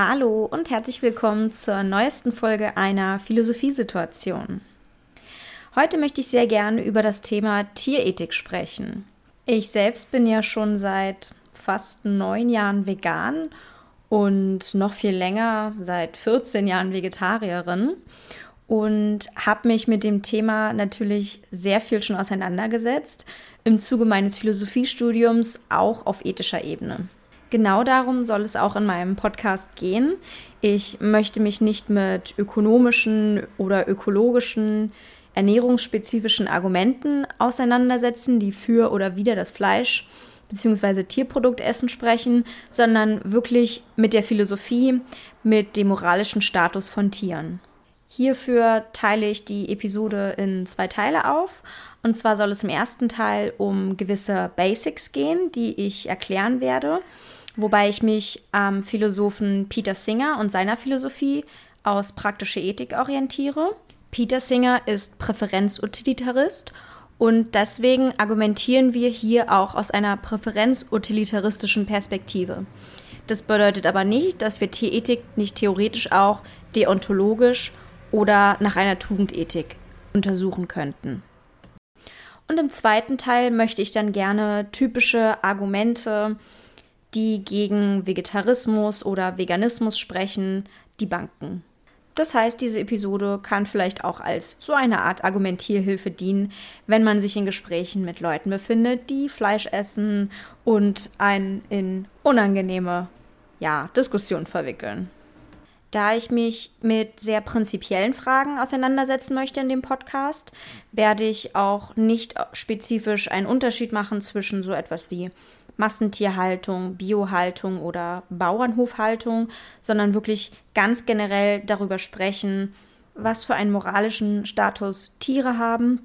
Hallo und herzlich willkommen zur neuesten Folge einer Philosophiesituation. Heute möchte ich sehr gerne über das Thema Tierethik sprechen. Ich selbst bin ja schon seit fast neun Jahren vegan und noch viel länger, seit 14 Jahren Vegetarierin und habe mich mit dem Thema natürlich sehr viel schon auseinandergesetzt, im Zuge meines Philosophiestudiums auch auf ethischer Ebene. Genau darum soll es auch in meinem Podcast gehen. Ich möchte mich nicht mit ökonomischen oder ökologischen, ernährungsspezifischen Argumenten auseinandersetzen, die für oder wider das Fleisch bzw. Tierproduktessen sprechen, sondern wirklich mit der Philosophie, mit dem moralischen Status von Tieren. Hierfür teile ich die Episode in zwei Teile auf. Und zwar soll es im ersten Teil um gewisse Basics gehen, die ich erklären werde wobei ich mich am Philosophen Peter Singer und seiner Philosophie aus praktischer Ethik orientiere. Peter Singer ist Präferenzutilitarist und deswegen argumentieren wir hier auch aus einer präferenzutilitaristischen Perspektive. Das bedeutet aber nicht, dass wir Tierethik nicht theoretisch auch deontologisch oder nach einer Tugendethik untersuchen könnten. Und im zweiten Teil möchte ich dann gerne typische Argumente die gegen Vegetarismus oder Veganismus sprechen, die Banken. Das heißt, diese Episode kann vielleicht auch als so eine Art Argumentierhilfe dienen, wenn man sich in Gesprächen mit Leuten befindet, die Fleisch essen und einen in unangenehme ja, Diskussionen verwickeln. Da ich mich mit sehr prinzipiellen Fragen auseinandersetzen möchte in dem Podcast, werde ich auch nicht spezifisch einen Unterschied machen zwischen so etwas wie Massentierhaltung, Biohaltung oder Bauernhofhaltung, sondern wirklich ganz generell darüber sprechen, was für einen moralischen Status Tiere haben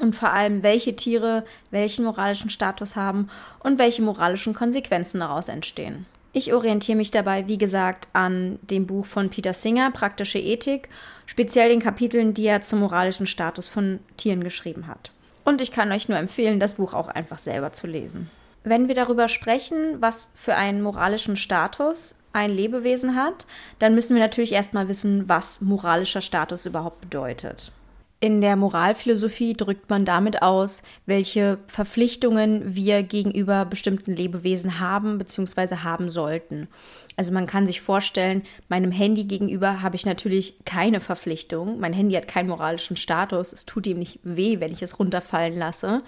und vor allem, welche Tiere welchen moralischen Status haben und welche moralischen Konsequenzen daraus entstehen. Ich orientiere mich dabei, wie gesagt, an dem Buch von Peter Singer, Praktische Ethik, speziell den Kapiteln, die er zum moralischen Status von Tieren geschrieben hat. Und ich kann euch nur empfehlen, das Buch auch einfach selber zu lesen. Wenn wir darüber sprechen, was für einen moralischen Status ein Lebewesen hat, dann müssen wir natürlich erstmal wissen, was moralischer Status überhaupt bedeutet. In der Moralphilosophie drückt man damit aus, welche Verpflichtungen wir gegenüber bestimmten Lebewesen haben bzw. haben sollten. Also man kann sich vorstellen, meinem Handy gegenüber habe ich natürlich keine Verpflichtung. Mein Handy hat keinen moralischen Status. Es tut ihm nicht weh, wenn ich es runterfallen lasse.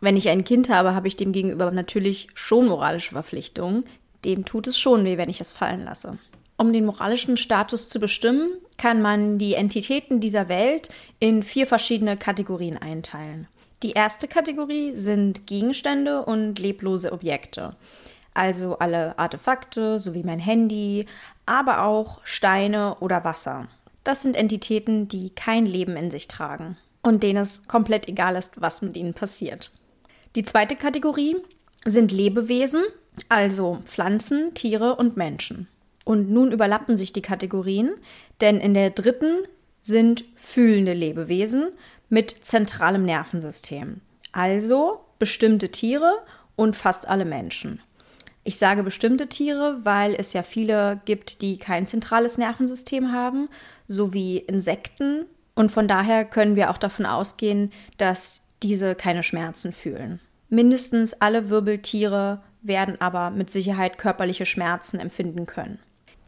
Wenn ich ein Kind habe, habe ich dem gegenüber natürlich schon moralische Verpflichtungen. Dem tut es schon weh, wenn ich es fallen lasse. Um den moralischen Status zu bestimmen, kann man die Entitäten dieser Welt in vier verschiedene Kategorien einteilen. Die erste Kategorie sind Gegenstände und leblose Objekte. Also alle Artefakte sowie mein Handy, aber auch Steine oder Wasser. Das sind Entitäten, die kein Leben in sich tragen und denen es komplett egal ist, was mit ihnen passiert. Die zweite Kategorie sind Lebewesen, also Pflanzen, Tiere und Menschen. Und nun überlappen sich die Kategorien, denn in der dritten sind fühlende Lebewesen mit zentralem Nervensystem. Also bestimmte Tiere und fast alle Menschen. Ich sage bestimmte Tiere, weil es ja viele gibt, die kein zentrales Nervensystem haben, sowie Insekten. Und von daher können wir auch davon ausgehen, dass diese keine Schmerzen fühlen. Mindestens alle Wirbeltiere werden aber mit Sicherheit körperliche Schmerzen empfinden können.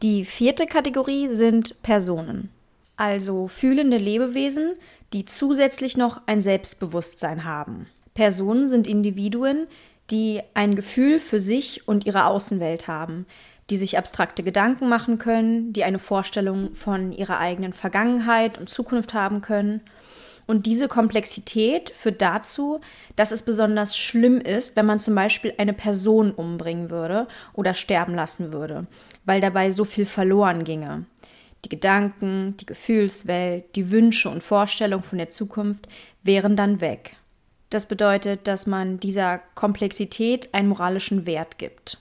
Die vierte Kategorie sind Personen, also fühlende Lebewesen, die zusätzlich noch ein Selbstbewusstsein haben. Personen sind Individuen, die ein Gefühl für sich und ihre Außenwelt haben, die sich abstrakte Gedanken machen können, die eine Vorstellung von ihrer eigenen Vergangenheit und Zukunft haben können und diese Komplexität führt dazu, dass es besonders schlimm ist, wenn man zum Beispiel eine Person umbringen würde oder sterben lassen würde, weil dabei so viel verloren ginge. Die Gedanken, die Gefühlswelt, die Wünsche und Vorstellungen von der Zukunft wären dann weg. Das bedeutet, dass man dieser Komplexität einen moralischen Wert gibt.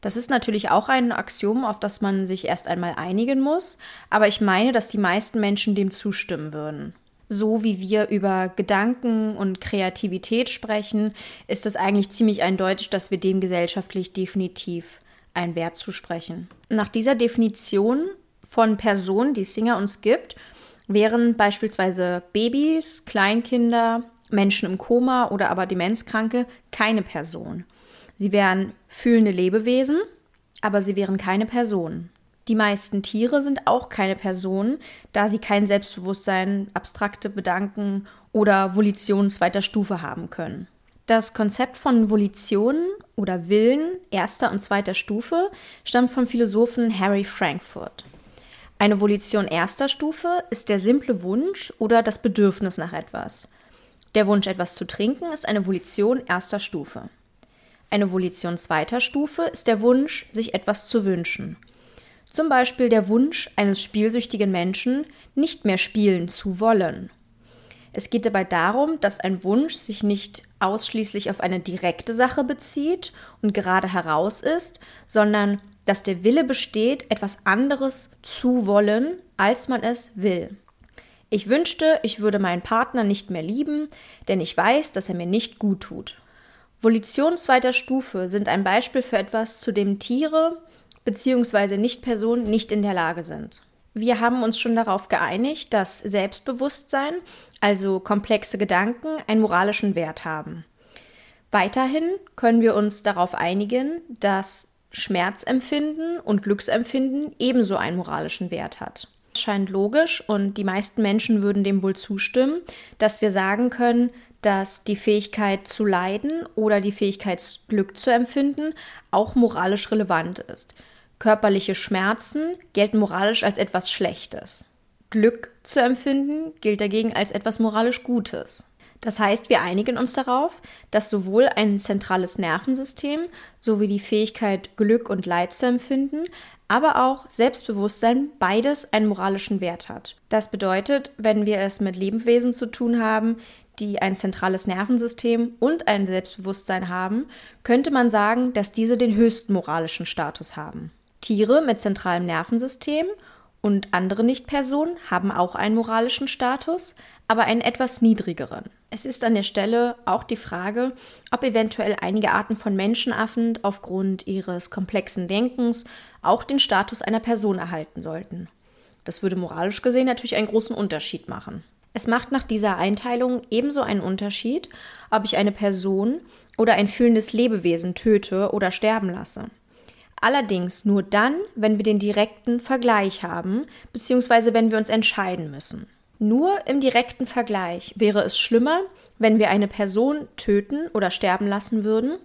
Das ist natürlich auch ein Axiom, auf das man sich erst einmal einigen muss, aber ich meine, dass die meisten Menschen dem zustimmen würden so wie wir über Gedanken und Kreativität sprechen, ist es eigentlich ziemlich eindeutig, dass wir dem gesellschaftlich definitiv einen Wert zusprechen. Nach dieser Definition von Personen, die Singer uns gibt, wären beispielsweise Babys, Kleinkinder, Menschen im Koma oder aber Demenzkranke keine Person. Sie wären fühlende Lebewesen, aber sie wären keine Personen. Die meisten Tiere sind auch keine Personen, da sie kein Selbstbewusstsein, abstrakte Bedanken oder Volition zweiter Stufe haben können. Das Konzept von Volition oder Willen erster und zweiter Stufe stammt vom Philosophen Harry Frankfurt. Eine Volition erster Stufe ist der simple Wunsch oder das Bedürfnis nach etwas. Der Wunsch, etwas zu trinken, ist eine Volition erster Stufe. Eine Volition zweiter Stufe ist der Wunsch, sich etwas zu wünschen. Zum Beispiel der Wunsch eines spielsüchtigen Menschen, nicht mehr spielen zu wollen. Es geht dabei darum, dass ein Wunsch sich nicht ausschließlich auf eine direkte Sache bezieht und gerade heraus ist, sondern dass der Wille besteht, etwas anderes zu wollen, als man es will. Ich wünschte, ich würde meinen Partner nicht mehr lieben, denn ich weiß, dass er mir nicht gut tut. Volitionen zweiter Stufe sind ein Beispiel für etwas, zu dem Tiere bzw. Nichtpersonen nicht in der Lage sind. Wir haben uns schon darauf geeinigt, dass Selbstbewusstsein, also komplexe Gedanken, einen moralischen Wert haben. Weiterhin können wir uns darauf einigen, dass Schmerzempfinden und Glücksempfinden ebenso einen moralischen Wert hat scheint logisch und die meisten Menschen würden dem wohl zustimmen, dass wir sagen können, dass die Fähigkeit zu leiden oder die Fähigkeit Glück zu empfinden auch moralisch relevant ist. Körperliche Schmerzen gelten moralisch als etwas Schlechtes. Glück zu empfinden gilt dagegen als etwas moralisch Gutes. Das heißt, wir einigen uns darauf, dass sowohl ein zentrales Nervensystem sowie die Fähigkeit, Glück und Leid zu empfinden, aber auch Selbstbewusstsein beides einen moralischen Wert hat. Das bedeutet, wenn wir es mit Lebewesen zu tun haben, die ein zentrales Nervensystem und ein Selbstbewusstsein haben, könnte man sagen, dass diese den höchsten moralischen Status haben. Tiere mit zentralem Nervensystem und andere Nichtpersonen haben auch einen moralischen Status, aber einen etwas niedrigeren. Es ist an der Stelle auch die Frage, ob eventuell einige Arten von Menschenaffen aufgrund ihres komplexen Denkens auch den Status einer Person erhalten sollten. Das würde moralisch gesehen natürlich einen großen Unterschied machen. Es macht nach dieser Einteilung ebenso einen Unterschied, ob ich eine Person oder ein fühlendes Lebewesen töte oder sterben lasse. Allerdings nur dann, wenn wir den direkten Vergleich haben, beziehungsweise wenn wir uns entscheiden müssen. Nur im direkten Vergleich wäre es schlimmer, wenn wir eine Person töten oder sterben lassen würden,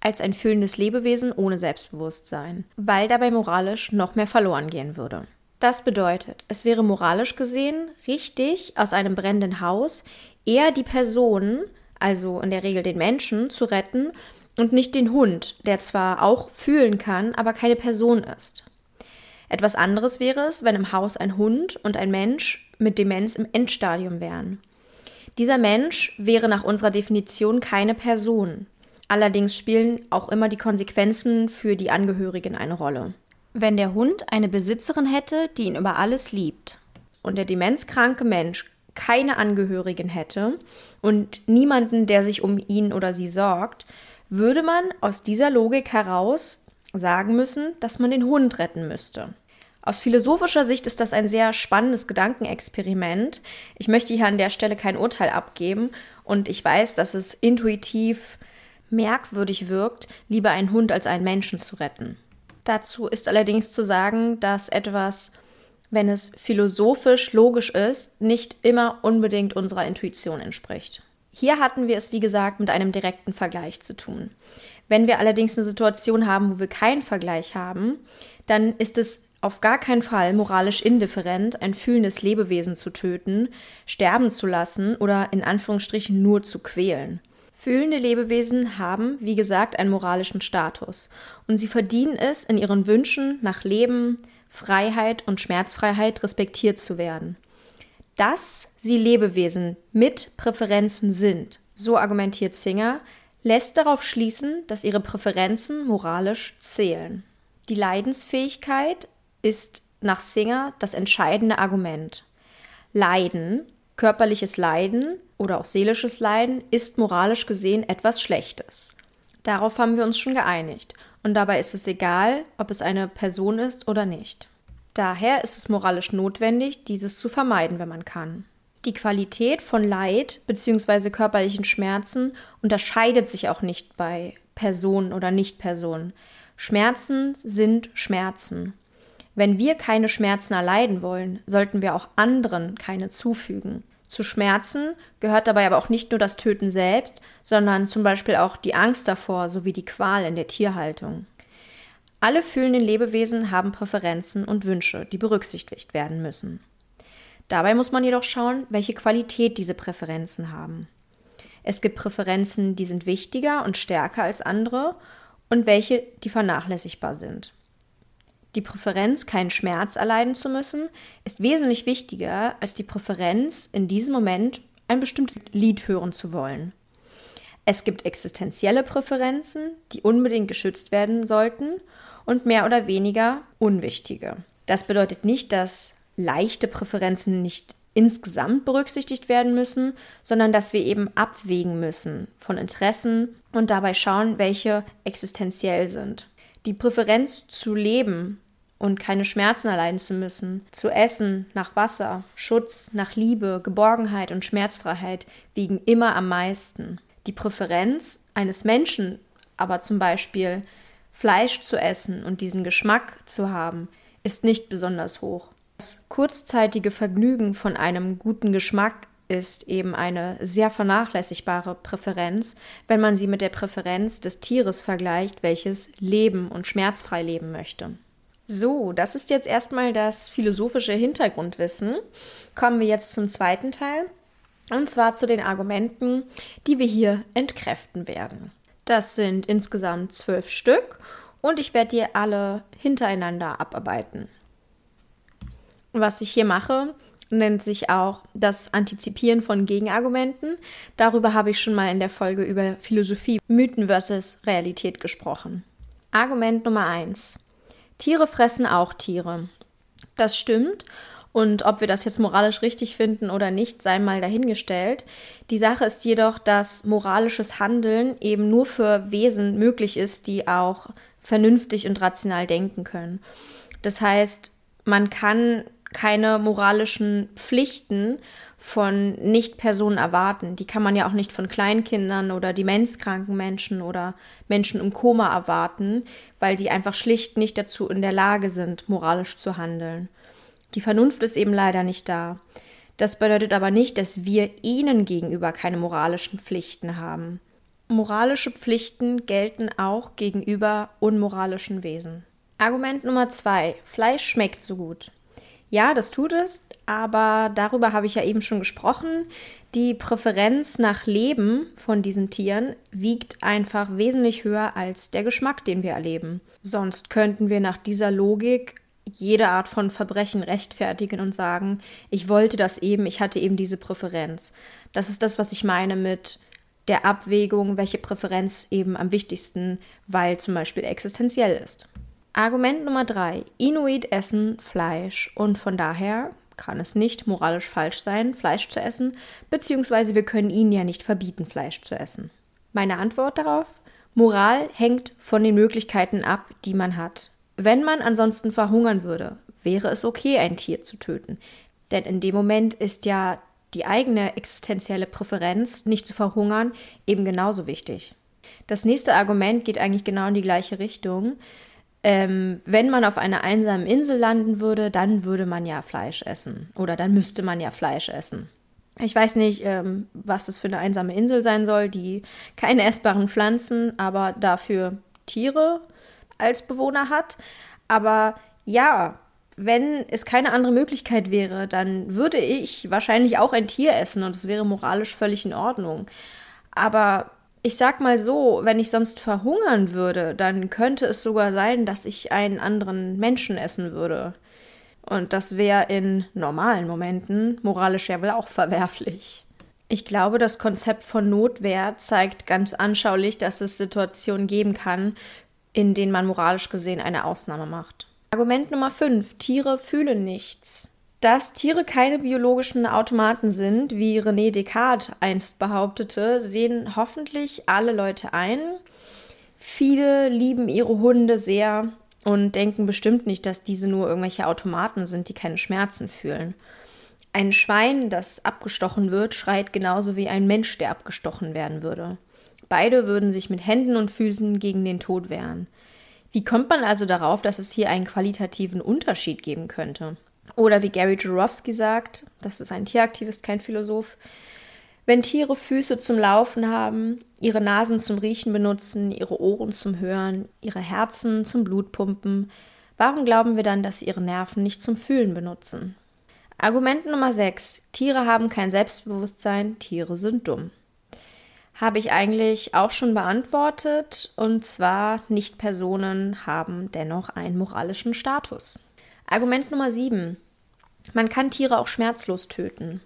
als ein fühlendes Lebewesen ohne Selbstbewusstsein, weil dabei moralisch noch mehr verloren gehen würde. Das bedeutet, es wäre moralisch gesehen richtig, aus einem brennenden Haus eher die Person, also in der Regel den Menschen, zu retten und nicht den Hund, der zwar auch fühlen kann, aber keine Person ist. Etwas anderes wäre es, wenn im Haus ein Hund und ein Mensch mit Demenz im Endstadium wären. Dieser Mensch wäre nach unserer Definition keine Person. Allerdings spielen auch immer die Konsequenzen für die Angehörigen eine Rolle. Wenn der Hund eine Besitzerin hätte, die ihn über alles liebt, und der demenzkranke Mensch keine Angehörigen hätte und niemanden, der sich um ihn oder sie sorgt, würde man aus dieser Logik heraus sagen müssen, dass man den Hund retten müsste. Aus philosophischer Sicht ist das ein sehr spannendes Gedankenexperiment. Ich möchte hier an der Stelle kein Urteil abgeben und ich weiß, dass es intuitiv merkwürdig wirkt, lieber einen Hund als einen Menschen zu retten. Dazu ist allerdings zu sagen, dass etwas, wenn es philosophisch logisch ist, nicht immer unbedingt unserer Intuition entspricht. Hier hatten wir es, wie gesagt, mit einem direkten Vergleich zu tun. Wenn wir allerdings eine Situation haben, wo wir keinen Vergleich haben, dann ist es auf gar keinen Fall moralisch indifferent, ein fühlendes Lebewesen zu töten, sterben zu lassen oder in Anführungsstrichen nur zu quälen. Fühlende Lebewesen haben, wie gesagt, einen moralischen Status und sie verdienen es, in ihren Wünschen nach Leben, Freiheit und Schmerzfreiheit respektiert zu werden. Dass sie Lebewesen mit Präferenzen sind, so argumentiert Singer, lässt darauf schließen, dass ihre Präferenzen moralisch zählen. Die Leidensfähigkeit ist nach Singer das entscheidende Argument. Leiden, körperliches Leiden oder auch seelisches Leiden ist moralisch gesehen etwas Schlechtes. Darauf haben wir uns schon geeinigt. Und dabei ist es egal, ob es eine Person ist oder nicht. Daher ist es moralisch notwendig, dieses zu vermeiden, wenn man kann. Die Qualität von Leid bzw. körperlichen Schmerzen unterscheidet sich auch nicht bei Personen oder Nichtpersonen. Schmerzen sind Schmerzen. Wenn wir keine Schmerzen erleiden wollen, sollten wir auch anderen keine zufügen. Zu Schmerzen gehört dabei aber auch nicht nur das Töten selbst, sondern zum Beispiel auch die Angst davor sowie die Qual in der Tierhaltung. Alle fühlenden Lebewesen haben Präferenzen und Wünsche, die berücksichtigt werden müssen. Dabei muss man jedoch schauen, welche Qualität diese Präferenzen haben. Es gibt Präferenzen, die sind wichtiger und stärker als andere und welche, die vernachlässigbar sind. Die Präferenz, keinen Schmerz erleiden zu müssen, ist wesentlich wichtiger als die Präferenz, in diesem Moment ein bestimmtes Lied hören zu wollen. Es gibt existenzielle Präferenzen, die unbedingt geschützt werden sollten, und mehr oder weniger unwichtige. Das bedeutet nicht, dass leichte Präferenzen nicht insgesamt berücksichtigt werden müssen, sondern dass wir eben abwägen müssen von Interessen und dabei schauen, welche existenziell sind. Die Präferenz zu leben und keine Schmerzen erleiden zu müssen, zu essen nach Wasser, Schutz, nach Liebe, Geborgenheit und Schmerzfreiheit wiegen immer am meisten. Die Präferenz eines Menschen aber zum Beispiel Fleisch zu essen und diesen Geschmack zu haben, ist nicht besonders hoch. Das kurzzeitige Vergnügen von einem guten Geschmack ist eben eine sehr vernachlässigbare Präferenz, wenn man sie mit der Präferenz des Tieres vergleicht, welches leben und schmerzfrei leben möchte. So, das ist jetzt erstmal das philosophische Hintergrundwissen. Kommen wir jetzt zum zweiten Teil, und zwar zu den Argumenten, die wir hier entkräften werden. Das sind insgesamt zwölf Stück und ich werde die alle hintereinander abarbeiten. Was ich hier mache, nennt sich auch das Antizipieren von Gegenargumenten. Darüber habe ich schon mal in der Folge über Philosophie, Mythen versus Realität gesprochen. Argument Nummer 1. Tiere fressen auch Tiere. Das stimmt. Und ob wir das jetzt moralisch richtig finden oder nicht, sei mal dahingestellt. Die Sache ist jedoch, dass moralisches Handeln eben nur für Wesen möglich ist, die auch vernünftig und rational denken können. Das heißt, man kann keine moralischen Pflichten von Nicht-Personen erwarten. Die kann man ja auch nicht von Kleinkindern oder demenzkranken Menschen oder Menschen im Koma erwarten, weil die einfach schlicht nicht dazu in der Lage sind, moralisch zu handeln. Die Vernunft ist eben leider nicht da. Das bedeutet aber nicht, dass wir ihnen gegenüber keine moralischen Pflichten haben. Moralische Pflichten gelten auch gegenüber unmoralischen Wesen. Argument Nummer zwei. Fleisch schmeckt so gut. Ja, das tut es, aber darüber habe ich ja eben schon gesprochen. Die Präferenz nach Leben von diesen Tieren wiegt einfach wesentlich höher als der Geschmack, den wir erleben. Sonst könnten wir nach dieser Logik jede Art von Verbrechen rechtfertigen und sagen, ich wollte das eben, ich hatte eben diese Präferenz. Das ist das, was ich meine mit der Abwägung, welche Präferenz eben am wichtigsten, weil zum Beispiel existenziell ist. Argument Nummer drei. Inuit essen Fleisch und von daher kann es nicht moralisch falsch sein, Fleisch zu essen, beziehungsweise wir können ihnen ja nicht verbieten, Fleisch zu essen. Meine Antwort darauf? Moral hängt von den Möglichkeiten ab, die man hat. Wenn man ansonsten verhungern würde, wäre es okay, ein Tier zu töten. Denn in dem Moment ist ja die eigene existenzielle Präferenz, nicht zu verhungern, eben genauso wichtig. Das nächste Argument geht eigentlich genau in die gleiche Richtung. Ähm, wenn man auf einer einsamen Insel landen würde, dann würde man ja Fleisch essen. Oder dann müsste man ja Fleisch essen. Ich weiß nicht, ähm, was das für eine einsame Insel sein soll, die keine essbaren Pflanzen, aber dafür Tiere als Bewohner hat. Aber ja, wenn es keine andere Möglichkeit wäre, dann würde ich wahrscheinlich auch ein Tier essen und es wäre moralisch völlig in Ordnung. Aber ich sag mal so, wenn ich sonst verhungern würde, dann könnte es sogar sein, dass ich einen anderen Menschen essen würde. Und das wäre in normalen Momenten moralisch ja wohl auch verwerflich. Ich glaube, das Konzept von Notwehr zeigt ganz anschaulich, dass es Situationen geben kann, in denen man moralisch gesehen eine Ausnahme macht. Argument Nummer 5. Tiere fühlen nichts. Dass Tiere keine biologischen Automaten sind, wie René Descartes einst behauptete, sehen hoffentlich alle Leute ein. Viele lieben ihre Hunde sehr und denken bestimmt nicht, dass diese nur irgendwelche Automaten sind, die keine Schmerzen fühlen. Ein Schwein, das abgestochen wird, schreit genauso wie ein Mensch, der abgestochen werden würde. Beide würden sich mit Händen und Füßen gegen den Tod wehren. Wie kommt man also darauf, dass es hier einen qualitativen Unterschied geben könnte? Oder wie Gary Jurowski sagt, das ist ein Tieraktivist, kein Philosoph, wenn Tiere Füße zum Laufen haben, ihre Nasen zum Riechen benutzen, ihre Ohren zum Hören, ihre Herzen zum Blutpumpen, warum glauben wir dann, dass sie ihre Nerven nicht zum Fühlen benutzen? Argument Nummer 6. Tiere haben kein Selbstbewusstsein, Tiere sind dumm. Habe ich eigentlich auch schon beantwortet, und zwar Nicht-Personen haben dennoch einen moralischen Status. Argument Nummer 7. Man kann Tiere auch schmerzlos töten.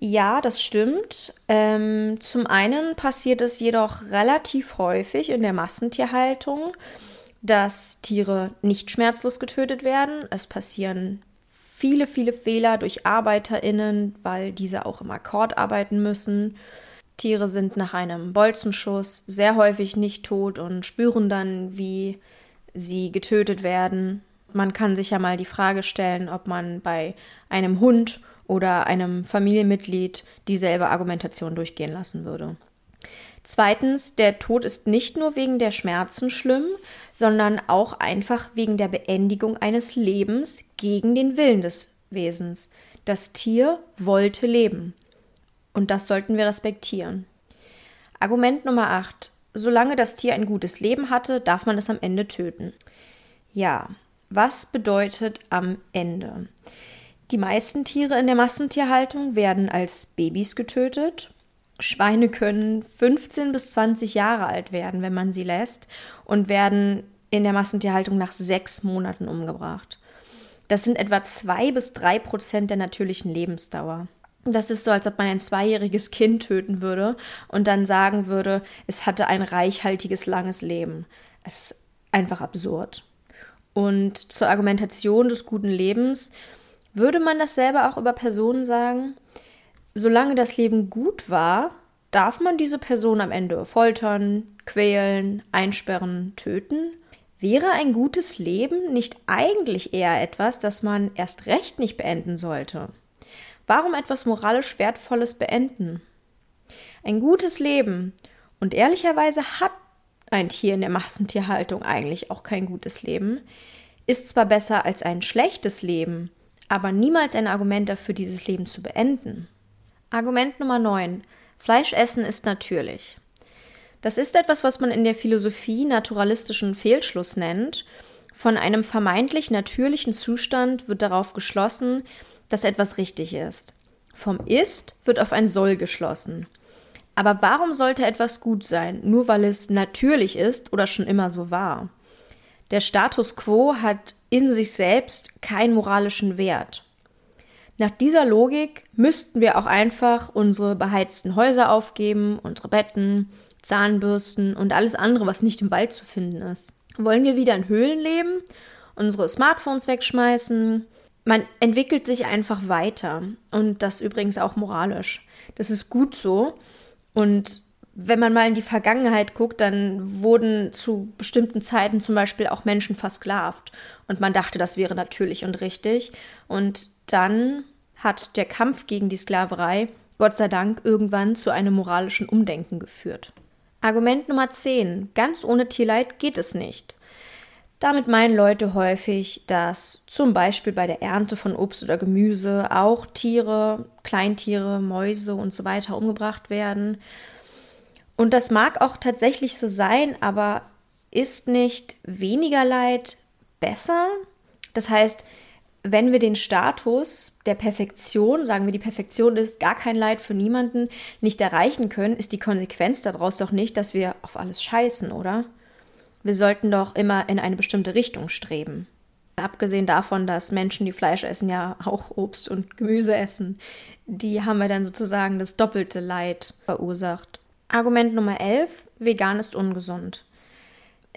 Ja, das stimmt. Ähm, zum einen passiert es jedoch relativ häufig in der Massentierhaltung, dass Tiere nicht schmerzlos getötet werden. Es passieren viele, viele Fehler durch ArbeiterInnen, weil diese auch im Akkord arbeiten müssen. Tiere sind nach einem Bolzenschuss sehr häufig nicht tot und spüren dann, wie sie getötet werden. Man kann sich ja mal die Frage stellen, ob man bei einem Hund oder einem Familienmitglied dieselbe Argumentation durchgehen lassen würde. Zweitens, der Tod ist nicht nur wegen der Schmerzen schlimm, sondern auch einfach wegen der Beendigung eines Lebens gegen den Willen des Wesens. Das Tier wollte leben. Und das sollten wir respektieren. Argument Nummer 8. Solange das Tier ein gutes Leben hatte, darf man es am Ende töten. Ja, was bedeutet am Ende? Die meisten Tiere in der Massentierhaltung werden als Babys getötet. Schweine können 15 bis 20 Jahre alt werden, wenn man sie lässt, und werden in der Massentierhaltung nach sechs Monaten umgebracht. Das sind etwa zwei bis drei Prozent der natürlichen Lebensdauer. Das ist so, als ob man ein zweijähriges Kind töten würde und dann sagen würde, es hatte ein reichhaltiges, langes Leben. Es ist einfach absurd. Und zur Argumentation des guten Lebens würde man dasselbe auch über Personen sagen? Solange das Leben gut war, darf man diese Person am Ende foltern, quälen, einsperren, töten? Wäre ein gutes Leben nicht eigentlich eher etwas, das man erst recht nicht beenden sollte? Warum etwas moralisch Wertvolles beenden? Ein gutes Leben, und ehrlicherweise hat ein Tier in der Massentierhaltung eigentlich auch kein gutes Leben, ist zwar besser als ein schlechtes Leben, aber niemals ein Argument dafür, dieses Leben zu beenden. Argument Nummer 9. Fleischessen ist natürlich. Das ist etwas, was man in der Philosophie naturalistischen Fehlschluss nennt. Von einem vermeintlich natürlichen Zustand wird darauf geschlossen, dass etwas richtig ist. Vom Ist wird auf ein Soll geschlossen. Aber warum sollte etwas gut sein, nur weil es natürlich ist oder schon immer so war? Der Status quo hat in sich selbst keinen moralischen Wert. Nach dieser Logik müssten wir auch einfach unsere beheizten Häuser aufgeben, unsere Betten, Zahnbürsten und alles andere, was nicht im Wald zu finden ist. Wollen wir wieder in Höhlen leben, unsere Smartphones wegschmeißen? Man entwickelt sich einfach weiter und das übrigens auch moralisch. Das ist gut so und wenn man mal in die Vergangenheit guckt, dann wurden zu bestimmten Zeiten zum Beispiel auch Menschen versklavt. Und man dachte, das wäre natürlich und richtig. Und dann hat der Kampf gegen die Sklaverei, Gott sei Dank, irgendwann zu einem moralischen Umdenken geführt. Argument Nummer 10. Ganz ohne Tierleid geht es nicht. Damit meinen Leute häufig, dass zum Beispiel bei der Ernte von Obst oder Gemüse auch Tiere, Kleintiere, Mäuse und so weiter umgebracht werden und das mag auch tatsächlich so sein, aber ist nicht weniger Leid besser? Das heißt, wenn wir den Status der Perfektion, sagen wir, die Perfektion ist gar kein Leid für niemanden, nicht erreichen können, ist die Konsequenz daraus doch nicht, dass wir auf alles scheißen, oder? Wir sollten doch immer in eine bestimmte Richtung streben. Abgesehen davon, dass Menschen, die Fleisch essen, ja auch Obst und Gemüse essen, die haben wir dann sozusagen das doppelte Leid verursacht. Argument Nummer 11, vegan ist ungesund.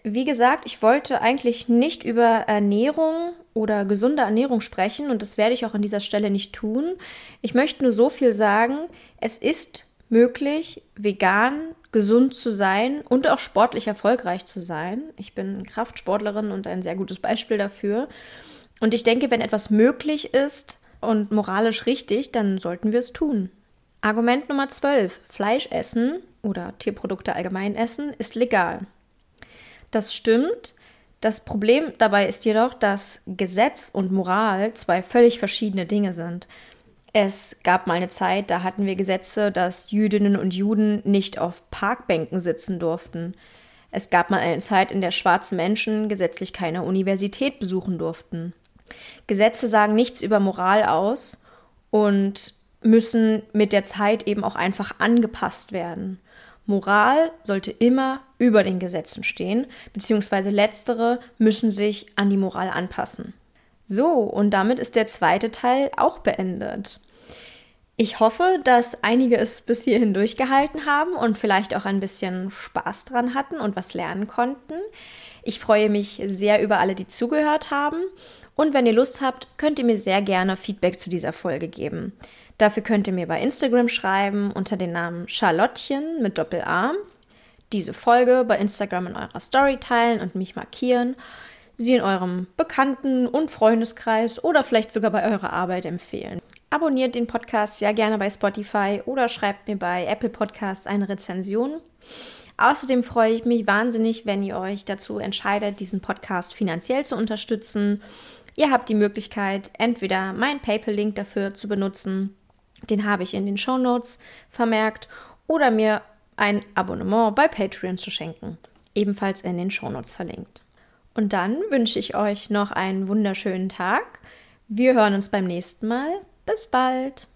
Wie gesagt, ich wollte eigentlich nicht über Ernährung oder gesunde Ernährung sprechen und das werde ich auch an dieser Stelle nicht tun. Ich möchte nur so viel sagen, es ist möglich, vegan gesund zu sein und auch sportlich erfolgreich zu sein. Ich bin Kraftsportlerin und ein sehr gutes Beispiel dafür. Und ich denke, wenn etwas möglich ist und moralisch richtig, dann sollten wir es tun. Argument Nummer 12. Fleisch essen oder Tierprodukte allgemein essen ist legal. Das stimmt. Das Problem dabei ist jedoch, dass Gesetz und Moral zwei völlig verschiedene Dinge sind. Es gab mal eine Zeit, da hatten wir Gesetze, dass Jüdinnen und Juden nicht auf Parkbänken sitzen durften. Es gab mal eine Zeit, in der schwarze Menschen gesetzlich keine Universität besuchen durften. Gesetze sagen nichts über Moral aus und müssen mit der Zeit eben auch einfach angepasst werden. Moral sollte immer über den Gesetzen stehen, beziehungsweise letztere müssen sich an die Moral anpassen. So, und damit ist der zweite Teil auch beendet. Ich hoffe, dass einige es bis hierhin durchgehalten haben und vielleicht auch ein bisschen Spaß dran hatten und was lernen konnten. Ich freue mich sehr über alle, die zugehört haben. Und wenn ihr Lust habt, könnt ihr mir sehr gerne Feedback zu dieser Folge geben. Dafür könnt ihr mir bei Instagram schreiben unter dem Namen Charlottchen mit Doppel-A. Diese Folge bei Instagram in eurer Story teilen und mich markieren. Sie in eurem Bekannten- und Freundeskreis oder vielleicht sogar bei eurer Arbeit empfehlen. Abonniert den Podcast sehr gerne bei Spotify oder schreibt mir bei Apple Podcasts eine Rezension. Außerdem freue ich mich wahnsinnig, wenn ihr euch dazu entscheidet, diesen Podcast finanziell zu unterstützen. Ihr habt die Möglichkeit, entweder meinen PayPal-Link dafür zu benutzen, den habe ich in den Show Notes vermerkt, oder mir ein Abonnement bei Patreon zu schenken, ebenfalls in den Show Notes verlinkt. Und dann wünsche ich euch noch einen wunderschönen Tag. Wir hören uns beim nächsten Mal. Bis bald!